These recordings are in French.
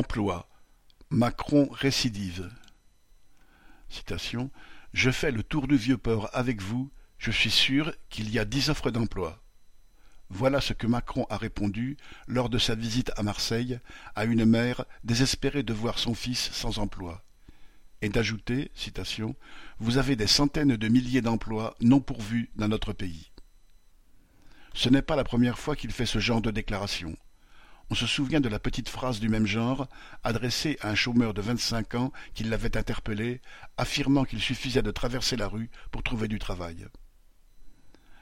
Emploi. Macron récidive. Je fais le tour du vieux port avec vous, je suis sûr qu'il y a dix offres d'emploi. Voilà ce que Macron a répondu lors de sa visite à Marseille à une mère désespérée de voir son fils sans emploi. Et d'ajouter, citation, Vous avez des centaines de milliers d'emplois non pourvus dans notre pays. Ce n'est pas la première fois qu'il fait ce genre de déclaration. On se souvient de la petite phrase du même genre, adressée à un chômeur de vingt-cinq ans qui l'avait interpellé, affirmant qu'il suffisait de traverser la rue pour trouver du travail.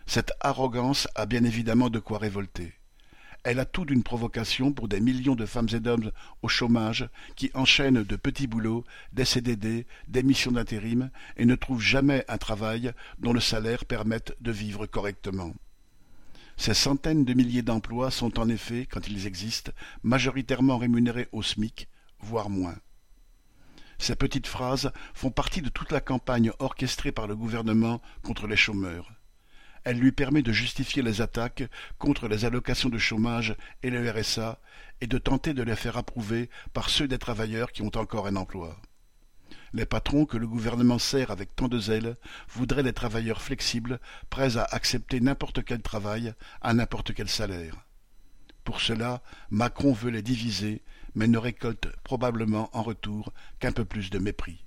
Cette arrogance a bien évidemment de quoi révolter. Elle a tout d'une provocation pour des millions de femmes et d'hommes au chômage qui enchaînent de petits boulots, des CDD, des missions d'intérim et ne trouvent jamais un travail dont le salaire permette de vivre correctement. Ces centaines de milliers d'emplois sont en effet, quand ils existent, majoritairement rémunérés au SMIC, voire moins. Ces petites phrases font partie de toute la campagne orchestrée par le gouvernement contre les chômeurs elle lui permet de justifier les attaques contre les allocations de chômage et le RSA et de tenter de les faire approuver par ceux des travailleurs qui ont encore un emploi. Les patrons que le gouvernement sert avec tant de zèle voudraient des travailleurs flexibles, prêts à accepter n'importe quel travail à n'importe quel salaire. Pour cela, Macron veut les diviser, mais ne récolte probablement en retour qu'un peu plus de mépris.